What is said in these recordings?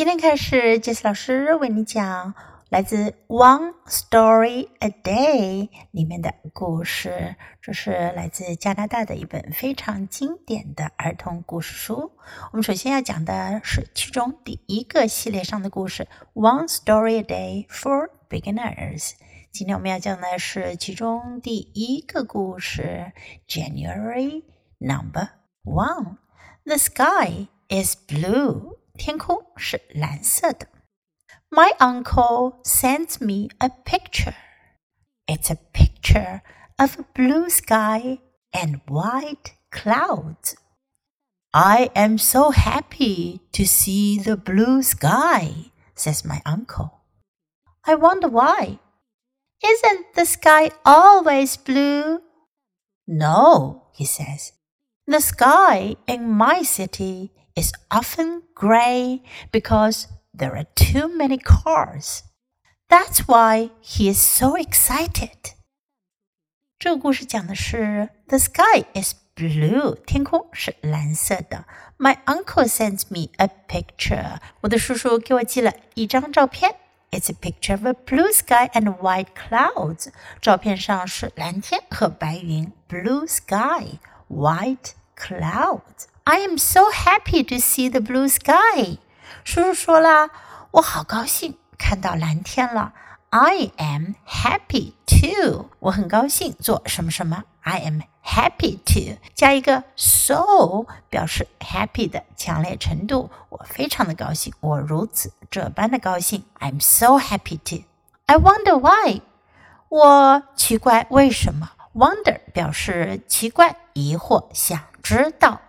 今天开始，杰斯老师为你讲来自《One Story a Day》里面的故事。这是来自加拿大的一本非常经典的儿童故事书。我们首先要讲的是其中第一个系列上的故事，《One Story a Day for Beginners》。今天我们要讲的是其中第一个故事，January Number One。The sky is blue. 天空是蓝色的。My uncle sends me a picture. It's a picture of a blue sky and white clouds. I am so happy to see the blue sky, says my uncle. I wonder why. Isn't the sky always blue? No, he says. The sky in my city is often gray because there are too many cars. That's why he is so excited. 这个故事讲的是 The sky is blue，天空是蓝色的。My uncle sends me a picture，我的叔叔给我寄了一张照片。It's a picture of a blue sky and white clouds。照片上是蓝天和白云，blue sky，white clouds。 I am so happy to see the blue sky。叔叔说了，我好高兴看到蓝天了。I am happy to，我很高兴做什么什么。I am happy to 加一个 so 表示 happy 的强烈程度，我非常的高兴，我如此这般的高兴。I'm so happy to。I wonder why，我奇怪为什么。Wonder 表示奇怪、疑惑、想知道。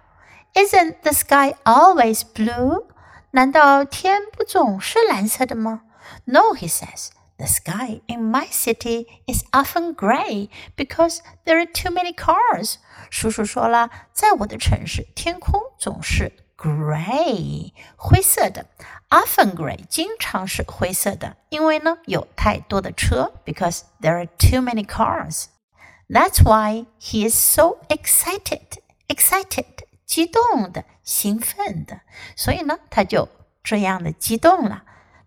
Isn't the sky always blue? 难道天不总是蓝色的吗？No, he says. The sky in my city is often gray because there are too many cars. 叔叔说了，在我的城市，天空总是 gray 灰色的，often gray 经常是灰色的，因为呢有太多的车，because there are too many cars. That's why he is so excited. Excited 激动的、兴奋的，所以呢，他就这样的激动了。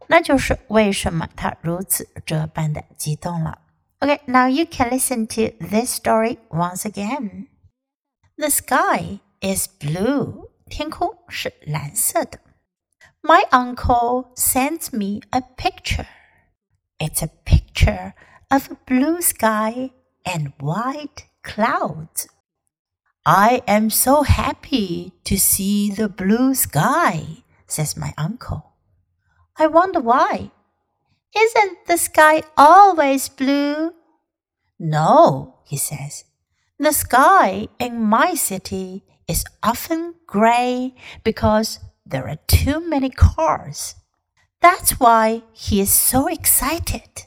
那就是为什么他如此这般的激动了。Okay, now you can listen to this story once again. The sky is blue. 天空是蓝色的。My uncle sends me a picture. It's a picture of a blue sky and white clouds. I am so happy to see the blue sky, says my uncle. I wonder why. Isn't the sky always blue? No, he says. The sky in my city is often gray because there are too many cars. That's why he is so excited.